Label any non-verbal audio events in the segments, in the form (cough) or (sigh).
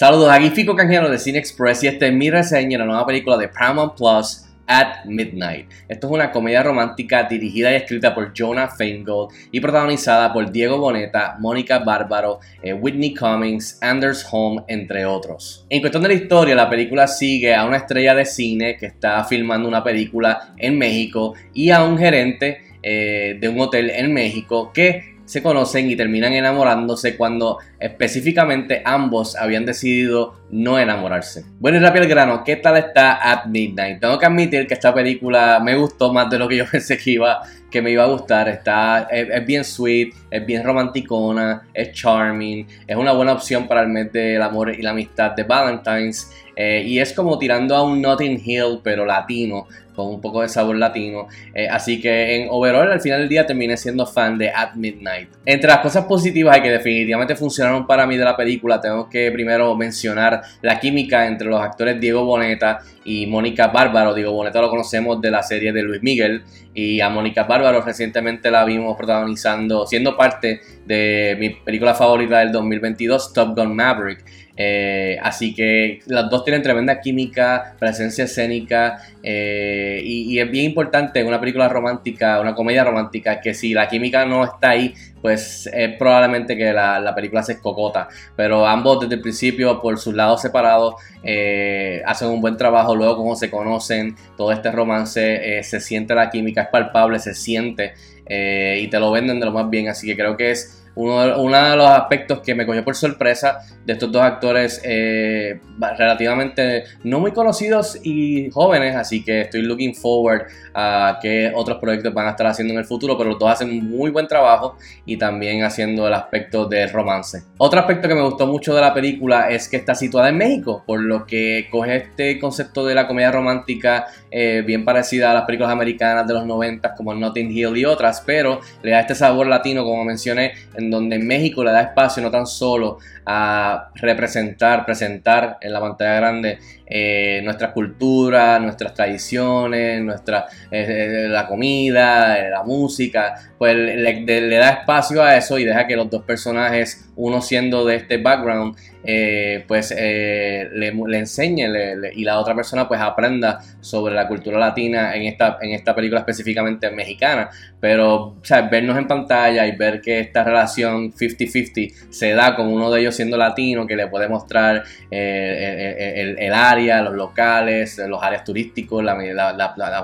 Saludos, aquí Fico Canjero de Cine Express y esta es mi reseña de la nueva película de Paramount Plus, At Midnight. Esto es una comedia romántica dirigida y escrita por Jonah Feingold y protagonizada por Diego Boneta, Mónica Bárbaro, eh, Whitney Cummings, Anders Holm, entre otros. En cuestión de la historia, la película sigue a una estrella de cine que está filmando una película en México y a un gerente eh, de un hotel en México que se conocen y terminan enamorándose cuando específicamente ambos habían decidido no enamorarse. Bueno y rápido el grano, ¿qué tal está At Midnight? Tengo que admitir que esta película me gustó más de lo que yo (laughs) pensé que iba que me iba a gustar. Está, es, bien sweet, es bien romanticona, es charming, es una buena opción para el mes del amor y la amistad de Valentine's. Eh, y es como tirando a un Notting Hill, pero latino, con un poco de sabor latino. Eh, así que en overall, al final del día, terminé siendo fan de At Midnight. Entre las cosas positivas y que definitivamente funcionaron para mí de la película, tengo que primero mencionar la química entre los actores Diego Boneta y Mónica Bárbaro. Diego Boneta lo conocemos de la serie de Luis Miguel y a Mónica Bárbaro recientemente la vimos protagonizando, siendo parte de mi película favorita del 2022, Top Gun Maverick. Eh, así que las dos tienen tremenda química, presencia escénica eh, y, es bien importante en una película romántica, una comedia romántica, que si la química no está ahí, pues es probablemente que la, película se escocota. Pero ambos desde el principio, por sus lados separados, eh, hacen un buen trabajo. Luego, como se conocen, todo este romance, se siente la química, es palpable, se siente y te lo venden de lo más bien. Así que creo que es uno de, los aspectos que me cogió por sorpresa de estos dos actores eh, relativamente no muy conocidos y jóvenes, así que estoy looking forward a que otros proyectos van a estar haciendo en el futuro, pero los dos hacen muy buen trabajo y también haciendo el aspecto de romance. Otro aspecto que me gustó mucho de la película es que está situada en México, por lo que coge este concepto de la comedia romántica eh, bien parecida a las películas americanas de los 90 como Notting Hill y otras, pero le da este sabor latino, como mencioné, en donde México le da espacio no tan solo a representar, presentar en la pantalla grande eh, nuestra cultura, nuestras tradiciones, nuestra, eh, la comida, la música, pues le, da espacio a eso y deja que los dos personajes, uno siendo de este background, eh, pues le, le, enseñe y la otra persona pues aprenda sobre la cultura latina en esta, en esta película específicamente mexicana. Pero vernos en pantalla y ver que esta relación 50-50 se da con uno de ellos siendo latino, que le puede mostrar el, el área, los locales, los áreas turísticos, la,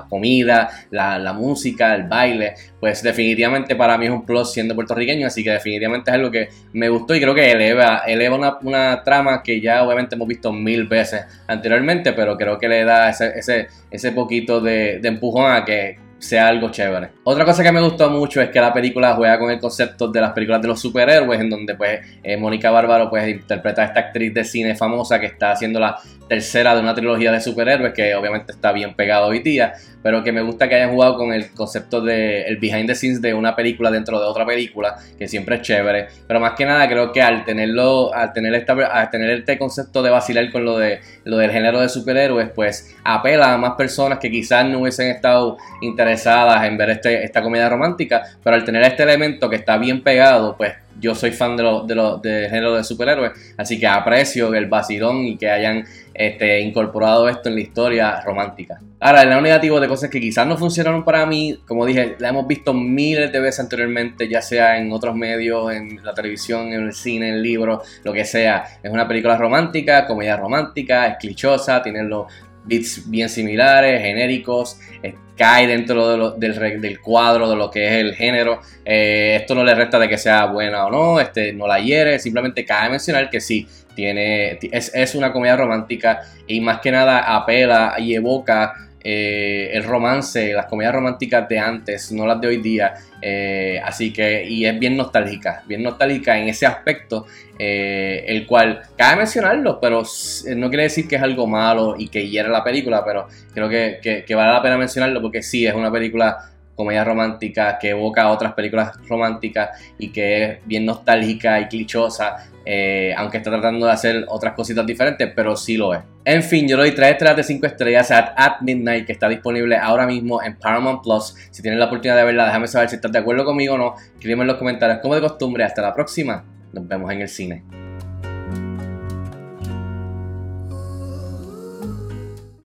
comida, la, música, el baile, pues definitivamente para mí es un plus siendo puertorriqueño, así que definitivamente es algo que me gustó y creo que eleva, eleva una, trama que ya obviamente hemos visto mil veces anteriormente, pero creo que le da ese, ese, poquito de empujón a que sea algo chévere. Otra cosa que me gustó mucho es que la película juega con el concepto de las películas de los superhéroes, en donde pues eh, Mónica Bárbaro pues interpreta a esta actriz de cine famosa que está haciendo la tercera de una trilogía de superhéroes que obviamente está bien pegado hoy día, pero que me gusta que hayan jugado con el concepto de el behind the scenes de una película dentro de otra película, que siempre es chévere, pero más que nada creo que al tenerlo al tener esta al tener este concepto de vacilar con lo de lo del género de superhéroes, pues apela a más personas que quizás no hubiesen estado interesadas en ver este, esta comedia romántica, pero al tener este elemento que está bien pegado, pues yo soy fan de los de, lo, de género de superhéroes, así que aprecio el vacilón y que hayan este, incorporado esto en la historia romántica. Ahora, el lado negativo de cosas que quizás no funcionaron para mí, como dije, la hemos visto miles de veces anteriormente, ya sea en otros medios, en la televisión, en el cine, en libros, lo que sea. Es una película romántica, comedia romántica, es clichosa, tiene los beats bien similares, genéricos, cae dentro del, del, cuadro de lo que es el género. Eh, esto no le resta de que sea buena o no, este, no la hiere, simplemente cabe mencionar que sí, tiene, es, es una comedia romántica y más que nada apela y evoca eh, el romance, las comedias románticas de antes, no las de hoy día. Eh, así que, y es bien nostálgica, bien nostálgica en ese aspecto, eh, el cual cabe mencionarlo, pero no quiere decir que es algo malo y que hiera la película, pero creo que, que vale la pena mencionarlo porque sí, es una película comedia romántica que evoca otras películas románticas y que es bien nostálgica y clichosa, eh, aunque está tratando de hacer otras cositas diferentes, pero sí lo es. En fin, yo le doy 3 estrellas de 5 estrellas a At Midnight, que está disponible ahora mismo en Paramount Plus. Si tienes la oportunidad de verla, déjame saber si estás de acuerdo conmigo o no. Escríbeme en los comentarios como de costumbre. Hasta la próxima. Nos vemos en el cine.